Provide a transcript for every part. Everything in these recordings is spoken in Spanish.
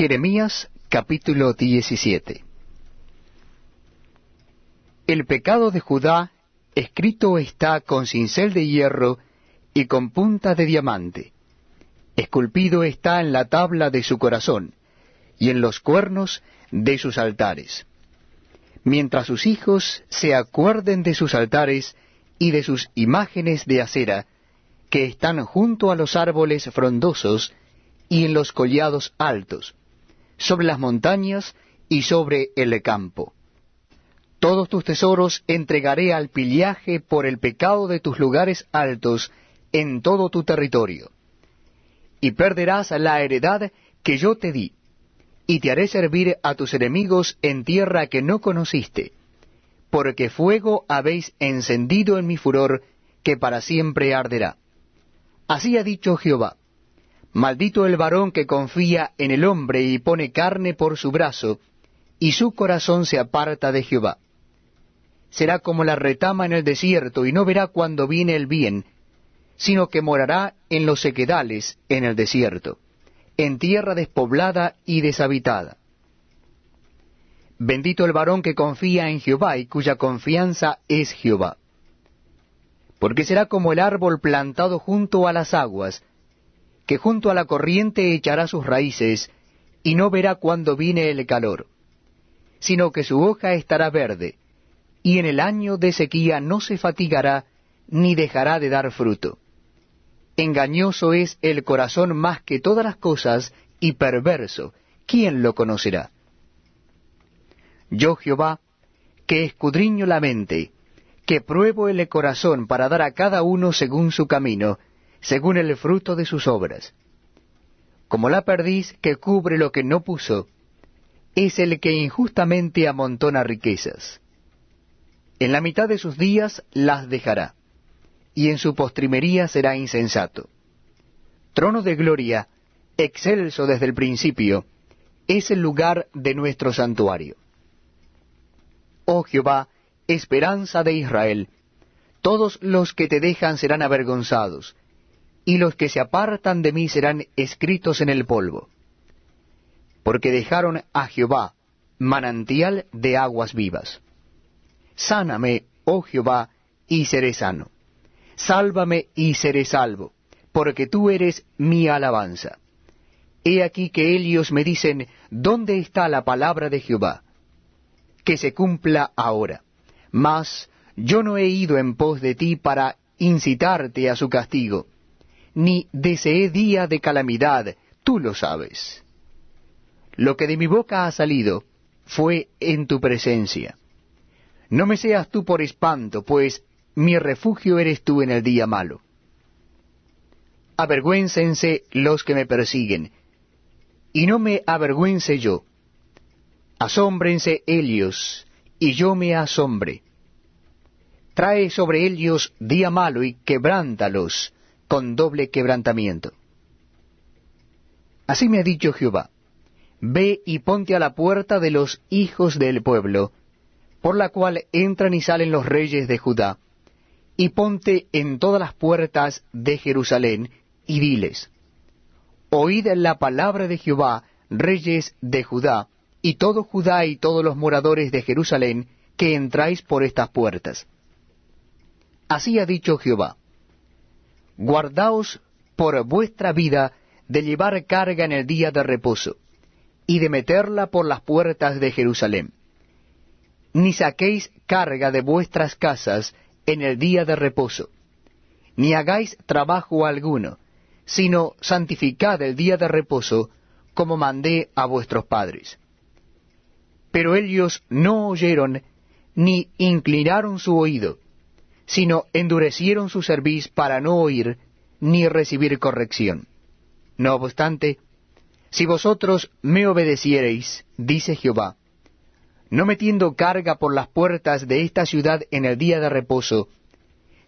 Jeremías capítulo 17 El pecado de Judá escrito está con cincel de hierro y con punta de diamante. Esculpido está en la tabla de su corazón y en los cuernos de sus altares. Mientras sus hijos se acuerden de sus altares y de sus imágenes de acera, que están junto a los árboles frondosos y en los collados altos, sobre las montañas y sobre el campo. Todos tus tesoros entregaré al pillaje por el pecado de tus lugares altos en todo tu territorio. Y perderás la heredad que yo te di, y te haré servir a tus enemigos en tierra que no conociste, porque fuego habéis encendido en mi furor, que para siempre arderá. Así ha dicho Jehová. Maldito el varón que confía en el hombre y pone carne por su brazo, y su corazón se aparta de Jehová. Será como la retama en el desierto, y no verá cuando viene el bien, sino que morará en los sequedales en el desierto, en tierra despoblada y deshabitada. Bendito el varón que confía en Jehová y cuya confianza es Jehová porque será como el árbol plantado junto a las aguas, que junto a la corriente echará sus raíces, y no verá cuando viene el calor, sino que su hoja estará verde, y en el año de sequía no se fatigará, ni dejará de dar fruto. Engañoso es el corazón más que todas las cosas, y perverso, ¿quién lo conocerá? Yo Jehová, que escudriño la mente, que pruebo el corazón para dar a cada uno según su camino, según el fruto de sus obras. Como la perdiz que cubre lo que no puso, es el que injustamente amontona riquezas. En la mitad de sus días las dejará, y en su postrimería será insensato. Trono de gloria, excelso desde el principio, es el lugar de nuestro santuario. Oh Jehová, esperanza de Israel. Todos los que te dejan serán avergonzados, y los que se apartan de mí serán escritos en el polvo. Porque dejaron a Jehová, manantial de aguas vivas. Sáname, oh Jehová, y seré sano. Sálvame y seré salvo, porque tú eres mi alabanza. He aquí que ellos me dicen, ¿dónde está la palabra de Jehová? Que se cumpla ahora. Mas yo no he ido en pos de ti para incitarte a su castigo, ni deseé día de calamidad, tú lo sabes. Lo que de mi boca ha salido fue en tu presencia. No me seas tú por espanto, pues mi refugio eres tú en el día malo. Avergüéncense los que me persiguen, y no me avergüence yo. Asómbrense ellos, y yo me asombre. Trae sobre ellos día malo y quebrántalos con doble quebrantamiento. Así me ha dicho Jehová, ve y ponte a la puerta de los hijos del pueblo, por la cual entran y salen los reyes de Judá, y ponte en todas las puertas de Jerusalén, y diles, Oíd la palabra de Jehová, reyes de Judá, y todo Judá y todos los moradores de Jerusalén, que entráis por estas puertas. Así ha dicho Jehová, guardaos por vuestra vida de llevar carga en el día de reposo, y de meterla por las puertas de Jerusalén. Ni saquéis carga de vuestras casas en el día de reposo, ni hagáis trabajo alguno, sino santificad el día de reposo, como mandé a vuestros padres. Pero ellos no oyeron ni inclinaron su oído, sino endurecieron su cerviz para no oír ni recibir corrección. No obstante, si vosotros me obedeciereis, dice Jehová, no metiendo carga por las puertas de esta ciudad en el día de reposo,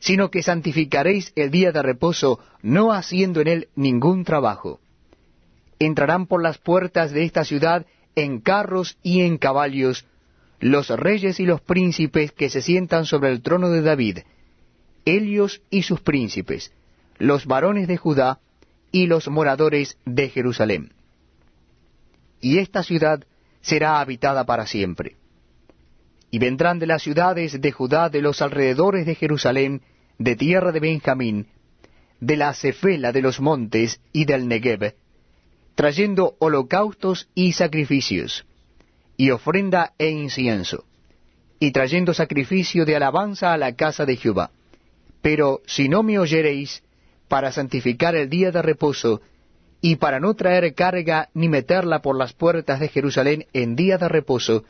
sino que santificaréis el día de reposo, no haciendo en él ningún trabajo. Entrarán por las puertas de esta ciudad en carros y en caballos, los reyes y los príncipes que se sientan sobre el trono de David, ellos y sus príncipes, los varones de Judá y los moradores de Jerusalén. y esta ciudad será habitada para siempre. Y vendrán de las ciudades de Judá, de los alrededores de Jerusalén, de tierra de Benjamín, de la cefela de los montes y del Negev, trayendo holocaustos y sacrificios, y ofrenda e incienso, y trayendo sacrificio de alabanza a la casa de Jehová. Pero si no me oyereis, para santificar el día de reposo, y para no traer carga ni meterla por las puertas de Jerusalén en día de reposo,